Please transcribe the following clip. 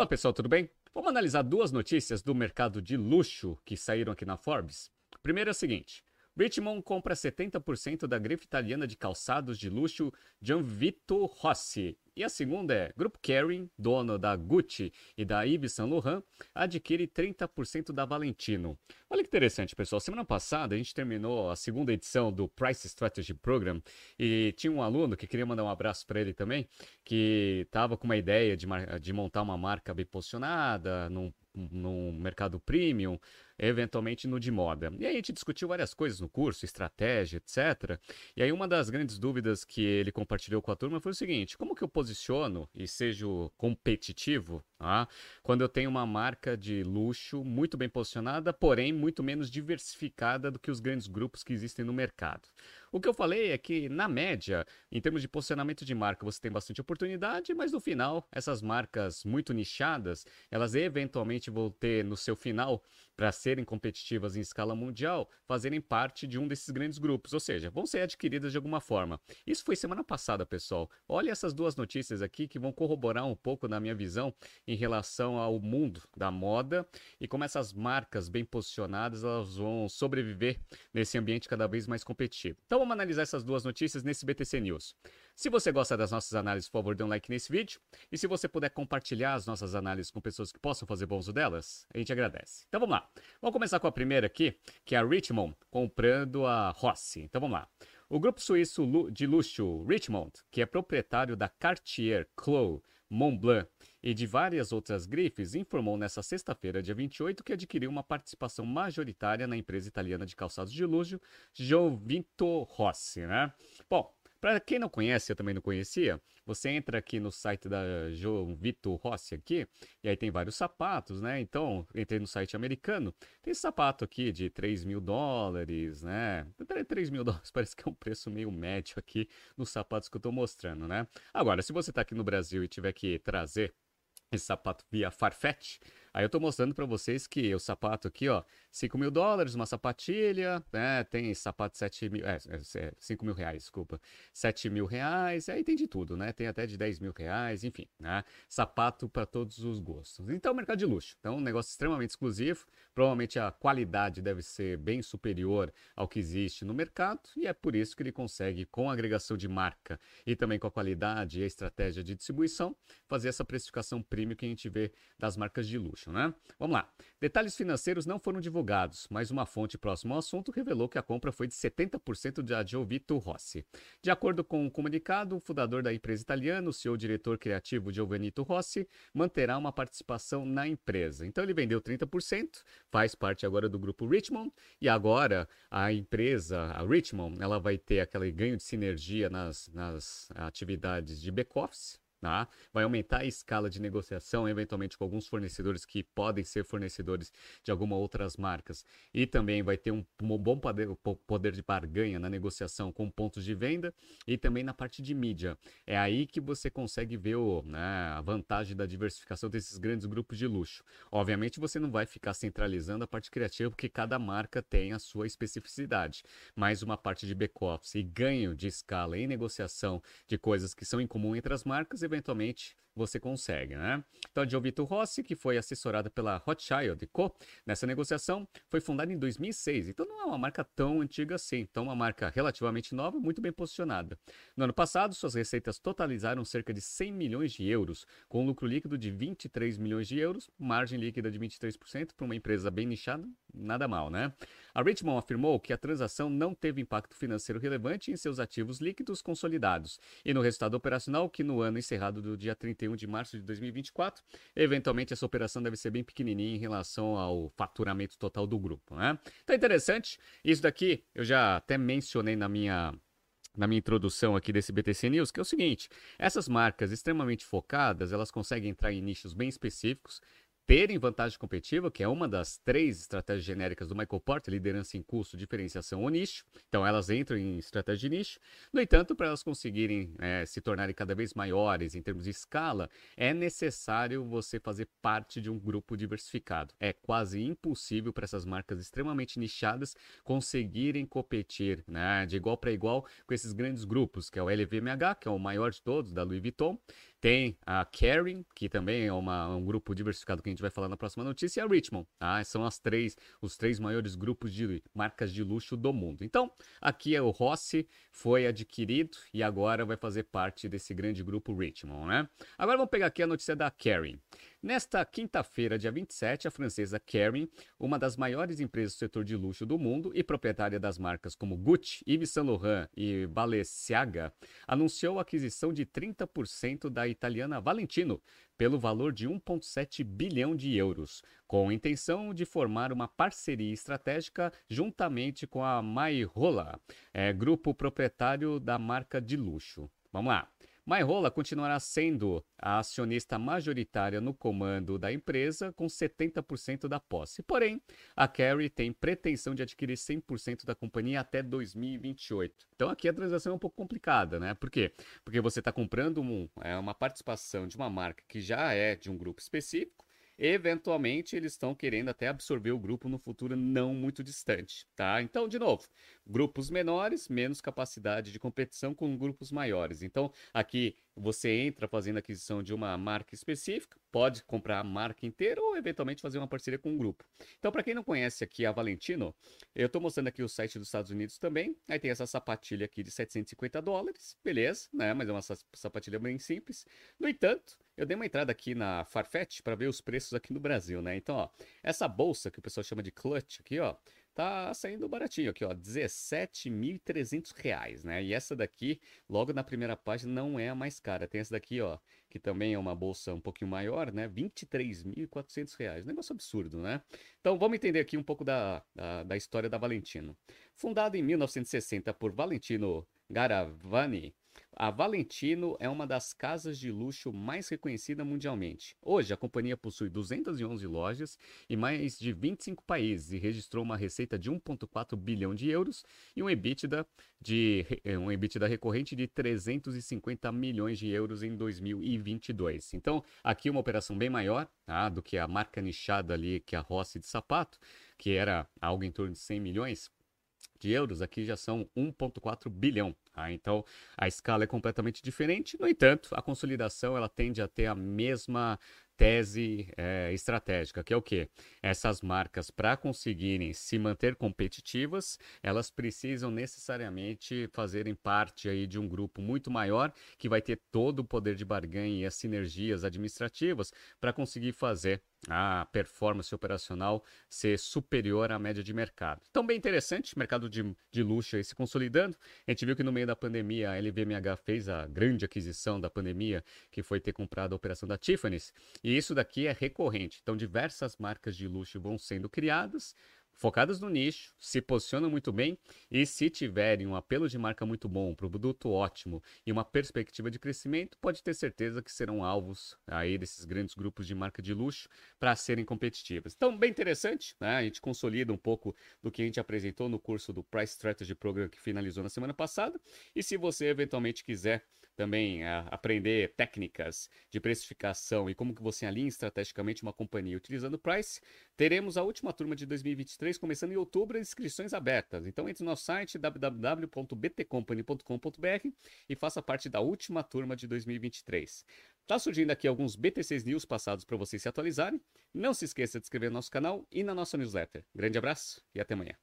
Fala pessoal, tudo bem? Vamos analisar duas notícias do mercado de luxo que saíram aqui na Forbes. Primeiro é o seguinte: Richmond compra 70% da grife italiana de calçados de luxo Gianvito Rossi. E a segunda é, Grupo Kering, dono da Gucci e da Yves Saint Laurent, adquire 30% da Valentino. Olha que interessante, pessoal. Semana passada a gente terminou a segunda edição do Price Strategy Program e tinha um aluno que queria mandar um abraço para ele também, que estava com uma ideia de, de montar uma marca bem posicionada, num no mercado premium, eventualmente no de moda. E aí a gente discutiu várias coisas no curso, estratégia, etc. E aí uma das grandes dúvidas que ele compartilhou com a turma foi o seguinte: como que eu posiciono e seja competitivo ah, quando eu tenho uma marca de luxo muito bem posicionada, porém muito menos diversificada do que os grandes grupos que existem no mercado? O que eu falei é que, na média, em termos de posicionamento de marca, você tem bastante oportunidade, mas no final, essas marcas muito nichadas, elas eventualmente vão ter no seu final para serem competitivas em escala mundial, fazerem parte de um desses grandes grupos, ou seja, vão ser adquiridas de alguma forma. Isso foi semana passada, pessoal. Olha essas duas notícias aqui que vão corroborar um pouco na minha visão em relação ao mundo da moda e como essas marcas bem posicionadas elas vão sobreviver nesse ambiente cada vez mais competitivo. Então vamos analisar essas duas notícias nesse BTC News. Se você gosta das nossas análises, por favor, dê um like nesse vídeo. E se você puder compartilhar as nossas análises com pessoas que possam fazer bom uso delas, a gente agradece. Então vamos lá. Vamos começar com a primeira aqui, que é a Richmond comprando a Rossi. Então vamos lá. O grupo suíço de luxo Richmond, que é proprietário da Cartier, Chloe, Montblanc e de várias outras grifes, informou nesta sexta-feira, dia 28, que adquiriu uma participação majoritária na empresa italiana de calçados de luxo Giovito Rossi, né? Bom, para quem não conhece, eu também não conhecia, você entra aqui no site da João Vitor Rossi aqui, e aí tem vários sapatos, né? Então, entrei no site americano, tem esse sapato aqui de 3 mil dólares, né? 3 mil dólares parece que é um preço meio médio aqui nos sapatos que eu estou mostrando, né? Agora, se você está aqui no Brasil e tiver que trazer esse sapato via Farfetch, Aí eu tô mostrando para vocês que o sapato aqui, ó, 5 mil dólares, uma sapatilha, né? Tem sapato 7 mil, é, 5 é, mil reais, desculpa. 7 mil reais, aí tem de tudo, né? Tem até de 10 mil reais, enfim, né? Sapato para todos os gostos. Então, mercado de luxo. Então, um negócio extremamente exclusivo. Provavelmente a qualidade deve ser bem superior ao que existe no mercado, e é por isso que ele consegue, com a agregação de marca e também com a qualidade e a estratégia de distribuição, fazer essa precificação premium que a gente vê das marcas de luxo né? Vamos lá. Detalhes financeiros não foram divulgados, mas uma fonte próxima ao assunto revelou que a compra foi de 70% de Giovito Rossi. De acordo com o um comunicado, o fundador da empresa italiana, o CEO diretor criativo Giovanito Rossi, manterá uma participação na empresa. Então ele vendeu 30%, faz parte agora do grupo Richmond, e agora a empresa, a Richmond, ela vai ter aquele ganho de sinergia nas, nas atividades de back-office, Tá? Vai aumentar a escala de negociação, eventualmente com alguns fornecedores que podem ser fornecedores de algumas outras marcas. E também vai ter um, um bom poder, poder de barganha na negociação com pontos de venda e também na parte de mídia. É aí que você consegue ver o, né, a vantagem da diversificação desses grandes grupos de luxo. Obviamente você não vai ficar centralizando a parte criativa, porque cada marca tem a sua especificidade. Mas uma parte de back-office e ganho de escala em negociação de coisas que são em comum entre as marcas eventualmente você consegue, né? Então, a Giovito Rossi, que foi assessorada pela Rothschild Co. nessa negociação, foi fundada em 2006, então não é uma marca tão antiga assim, então uma marca relativamente nova, muito bem posicionada. No ano passado, suas receitas totalizaram cerca de 100 milhões de euros, com um lucro líquido de 23 milhões de euros, margem líquida de 23% para uma empresa bem nichada, nada mal, né? A Richmond afirmou que a transação não teve impacto financeiro relevante em seus ativos líquidos consolidados e no resultado operacional que no ano encerrado do dia 31 de março de 2024, eventualmente essa operação deve ser bem pequenininha em relação ao faturamento total do grupo, né? Então interessante, isso daqui eu já até mencionei na minha na minha introdução aqui desse BTC News, que é o seguinte: essas marcas extremamente focadas, elas conseguem entrar em nichos bem específicos, terem vantagem competitiva, que é uma das três estratégias genéricas do Michael Porter, liderança em custo, diferenciação ou nicho. Então elas entram em estratégia de nicho. No entanto, para elas conseguirem é, se tornarem cada vez maiores em termos de escala, é necessário você fazer parte de um grupo diversificado. É quase impossível para essas marcas extremamente nichadas conseguirem competir né, de igual para igual com esses grandes grupos, que é o LVMH, que é o maior de todos, da Louis Vuitton, tem a Caring, que também é uma, um grupo diversificado que a gente vai falar na próxima notícia, e a Richmond. Tá? São as três, os três maiores grupos de marcas de luxo do mundo. Então, aqui é o Rossi, foi adquirido e agora vai fazer parte desse grande grupo Richmond, né? Agora vamos pegar aqui a notícia da Caring. Nesta quinta-feira, dia 27, a francesa Kering, uma das maiores empresas do setor de luxo do mundo e proprietária das marcas como Gucci, Yves Saint Laurent e Balenciaga, anunciou a aquisição de 30% da italiana Valentino pelo valor de 1,7 bilhão de euros, com a intenção de formar uma parceria estratégica juntamente com a Mayrola, é, grupo proprietário da marca de luxo. Vamos lá. Mayrola continuará sendo a acionista majoritária no comando da empresa, com 70% da posse. Porém, a Carrie tem pretensão de adquirir 100% da companhia até 2028. Então, aqui a transação é um pouco complicada, né? Por quê? Porque você está comprando um, é, uma participação de uma marca que já é de um grupo específico Eventualmente, eles estão querendo até absorver o grupo no futuro não muito distante, tá? Então, de novo, grupos menores, menos capacidade de competição com grupos maiores. Então, aqui você entra fazendo aquisição de uma marca específica, pode comprar a marca inteira ou eventualmente fazer uma parceria com um grupo. Então, para quem não conhece aqui a Valentino, eu estou mostrando aqui o site dos Estados Unidos também. Aí tem essa sapatilha aqui de 750 dólares, beleza, né? Mas é uma sapatilha bem simples. No entanto, eu dei uma entrada aqui na Farfetch para ver os preços aqui no Brasil, né? Então, ó, essa bolsa que o pessoal chama de clutch aqui, ó, tá saindo baratinho aqui, ó, 17.300 reais, né? E essa daqui, logo na primeira página, não é a mais cara. Tem essa daqui, ó, que também é uma bolsa um pouquinho maior, né? 23.400 reais. Negócio absurdo, né? Então, vamos entender aqui um pouco da, da, da história da Valentino. Fundada em 1960 por Valentino Garavani, a Valentino é uma das casas de luxo mais reconhecida mundialmente. Hoje, a companhia possui 211 lojas em mais de 25 países e registrou uma receita de 1,4 bilhão de euros e um EBITDA, de, eh, um EBITDA recorrente de 350 milhões de euros em 2022. Então, aqui uma operação bem maior tá, do que a marca nichada ali, que é a Rossi de sapato, que era algo em torno de 100 milhões de euros, aqui já são 1,4 bilhão. Tá? Então a escala é completamente diferente. No entanto, a consolidação ela tende a ter a mesma tese é, estratégica, que é o quê? Essas marcas, para conseguirem se manter competitivas, elas precisam necessariamente fazerem parte aí de um grupo muito maior que vai ter todo o poder de barganha e as sinergias administrativas para conseguir fazer a performance operacional ser superior à média de mercado. Então, bem interessante, mercado de, de luxo aí se consolidando. A gente viu que no meio da pandemia a LVMH fez a grande aquisição da pandemia, que foi ter comprado a operação da Tiffany's, e isso daqui é recorrente. Então, diversas marcas de luxo vão sendo criadas, focadas no nicho, se posicionam muito bem e se tiverem um apelo de marca muito bom, um produto ótimo e uma perspectiva de crescimento, pode ter certeza que serão alvos aí desses grandes grupos de marca de luxo para serem competitivas. Então, bem interessante, né? A gente consolida um pouco do que a gente apresentou no curso do Price Strategy Program que finalizou na semana passada. E se você eventualmente quiser também a, aprender técnicas de precificação e como que você alinha estrategicamente uma companhia utilizando o Price, teremos a última turma de 2023 começando em outubro, inscrições abertas. Então entre no nosso site www.btcompany.com.br e faça parte da última turma de 2023. Tá surgindo aqui alguns BTCs News passados para vocês se atualizarem. Não se esqueça de inscrever no nosso canal e na nossa newsletter. Grande abraço e até amanhã.